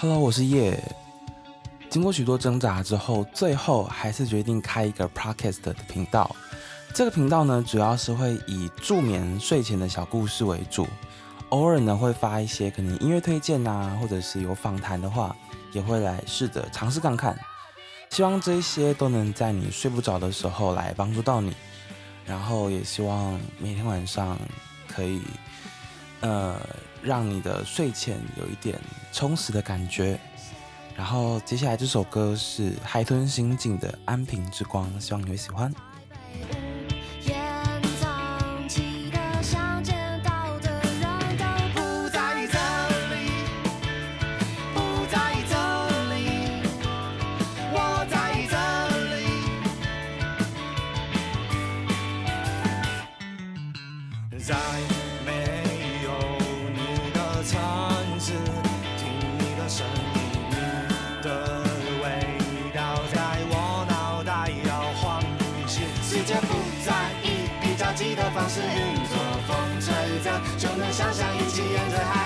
Hello，我是叶。经过许多挣扎之后，最后还是决定开一个 Podcast 的频道。这个频道呢，主要是会以助眠睡前的小故事为主，偶尔呢会发一些可能音乐推荐啊，或者是有访谈的话，也会来试着尝试看看。希望这一些都能在你睡不着的时候来帮助到你，然后也希望每天晚上可以，呃，让你的睡前有一点充实的感觉。然后接下来这首歌是海豚刑警的《安平之光》，希望你会喜欢。想象，一起沿着海。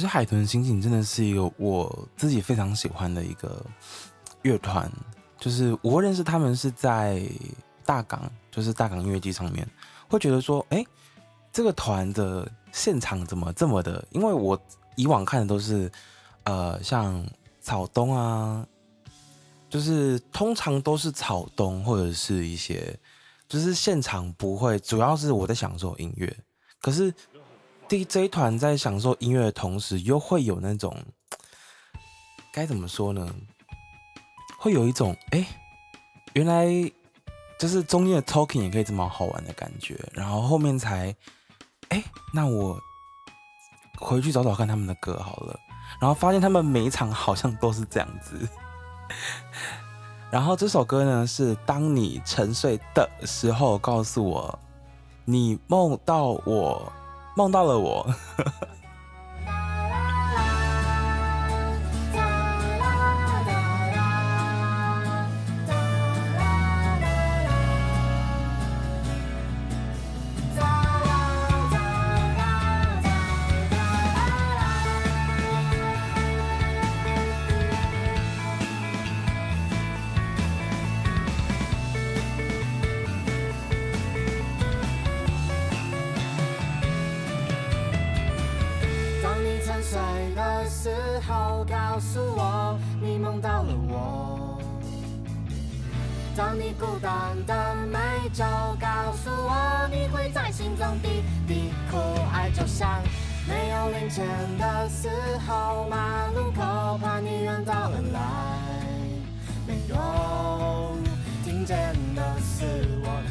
其实海豚刑警真的是一个我自己非常喜欢的一个乐团，就是我认识他们是在大港，就是大港音乐季上面，会觉得说，哎，这个团的现场怎么这么的？因为我以往看的都是，呃，像草东啊，就是通常都是草东或者是一些，就是现场不会，主要是我在享受音乐，可是。DJ 团在享受音乐的同时，又会有那种该怎么说呢？会有一种哎，原来就是中间的 talking 也可以这么好玩的感觉。然后后面才哎，那我回去找找看他们的歌好了。然后发现他们每一场好像都是这样子。然后这首歌呢，是当你沉睡的时候，告诉我你梦到我。放大了我。告诉我你梦到了我。当你孤单的每周，告诉我你会在心中滴滴哭，爱就像没有零钱的时候，马路口怕你远道而来，没有，听见的是我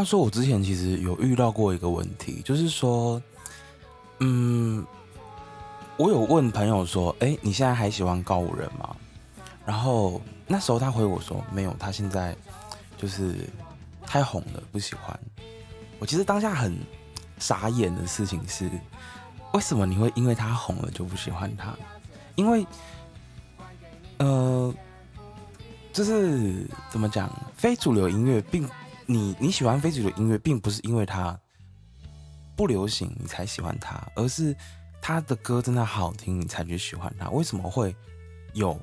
他说，我之前其实有遇到过一个问题，就是说，嗯，我有问朋友说，哎，你现在还喜欢告五人吗？然后那时候他回我说，没有，他现在就是太红了，不喜欢。我其实当下很傻眼的事情是，为什么你会因为他红了就不喜欢他？因为，呃，就是怎么讲，非主流音乐并。你你喜欢非主流音乐，并不是因为它不流行你才喜欢它，而是他的歌真的好听，你才去喜欢他。为什么会有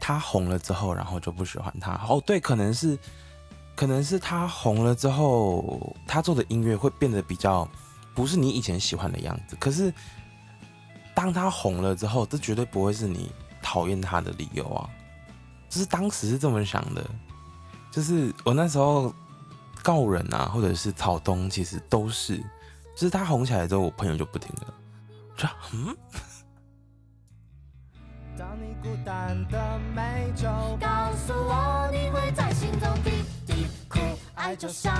他红了之后，然后就不喜欢他？哦，对，可能是可能是他红了之后，他做的音乐会变得比较不是你以前喜欢的样子。可是当他红了之后，这绝对不会是你讨厌他的理由啊！就是当时是这么想的，就是我那时候。告人啊，或者是草东，其实都是，就是他红起来之后，我朋友就不听了。这嗯。当你孤单的每周，告诉我你会在心中滴滴哭，爱就像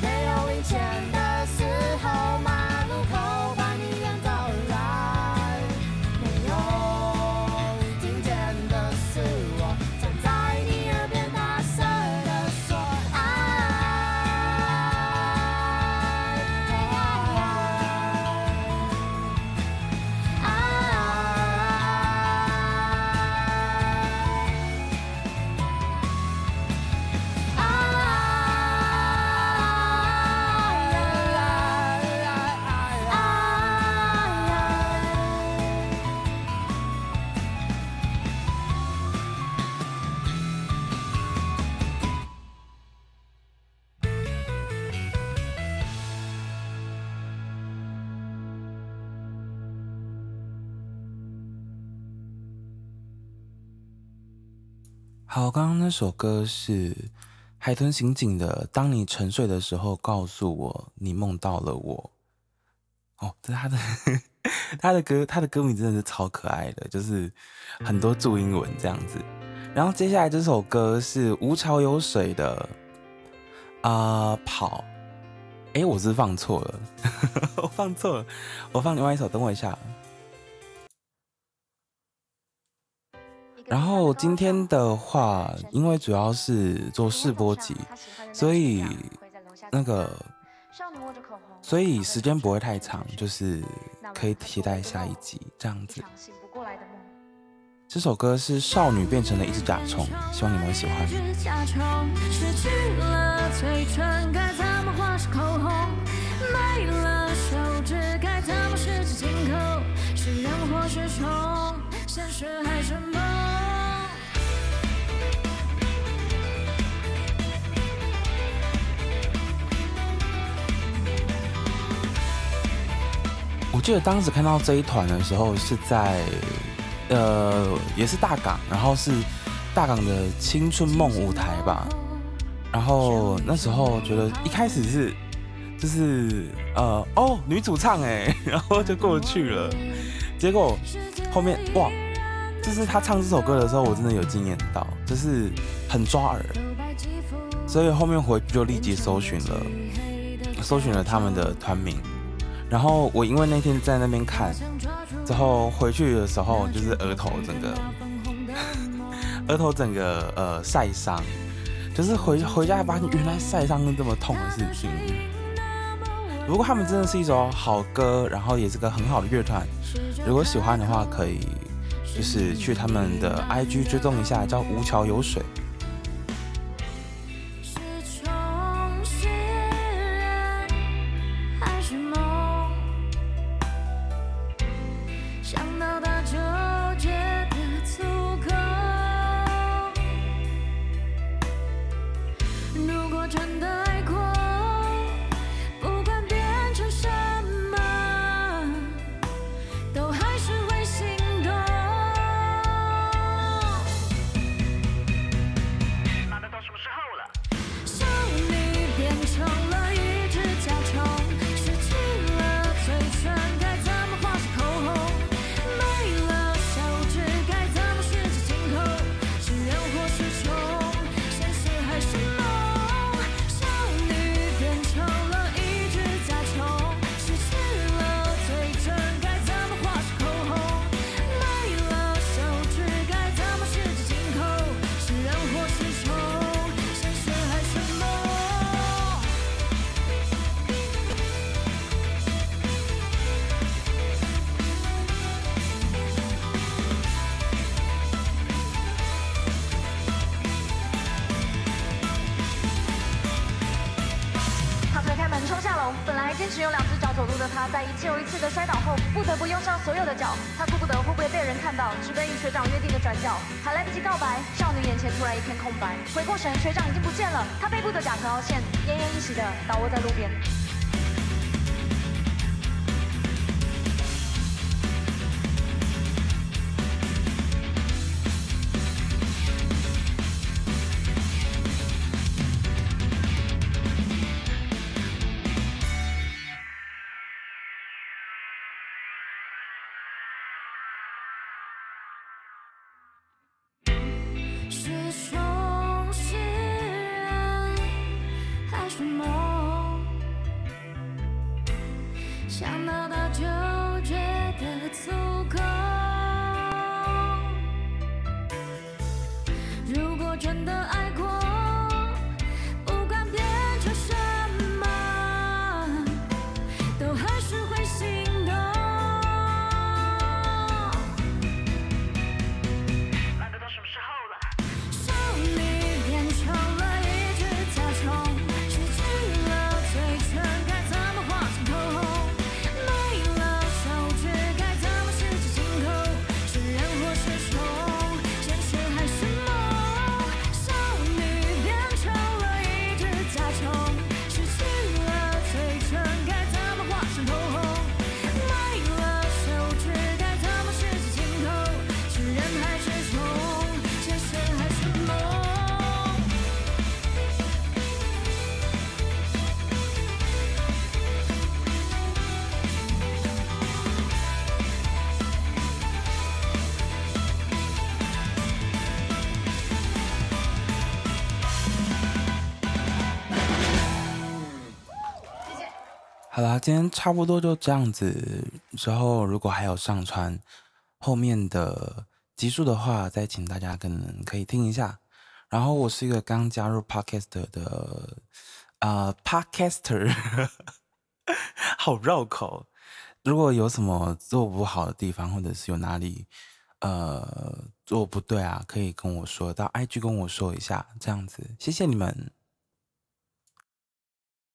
没有零钱的时候，马路口好，刚刚那首歌是海豚刑警的《当你沉睡的时候，告诉我你梦到了我》。哦，这他的 他的歌，他的歌名真的是超可爱的，就是很多注音文这样子。然后接下来这首歌是无潮有水的啊跑。哎，我是放错了，我放错了，我放另外一首，等我一下。然后今天的话，因为主要是做试播集，所以那个，所以时间不会太长，就是可以期待下一集这样子。这首歌是少女变成了一只甲虫，希望你们会喜欢。我记得当时看到这一团的时候，是在呃，也是大港，然后是大港的青春梦舞台吧。然后那时候觉得一开始是就是呃哦女主唱哎，然后就过去了。结果后面哇，就是他唱这首歌的时候，我真的有惊艳到，就是很抓耳。所以后面回去就立即搜寻了，搜寻了他们的团名。然后我因为那天在那边看，之后回去的时候就是额头整个，额头整个呃晒伤，就是回回家发现原来晒伤是这么痛的事情。不过他们真的是一首好歌，然后也是个很好的乐团，如果喜欢的话可以就是去他们的 IG 追踪一下，叫吴桥有水。坚持用两只脚走路的他，在一次又一次的摔倒后，不得不用上所有的脚。他顾不得会不会被人看到，直奔与学长约定的转角，还来不及告白，少女眼前突然一片空白。回过神，学长已经不见了，他背部的甲壳凹陷，奄奄一息的倒卧在路边。想到他就觉得足够。如果真的爱过，今天差不多就这样子。之后如果还有上传后面的集数的话，再请大家可能可以听一下。然后我是一个刚加入 podcast 的呃 podcaster，好绕口。如果有什么做不好的地方，或者是有哪里呃做不对啊，可以跟我说，到 IG 跟我说一下，这样子。谢谢你们。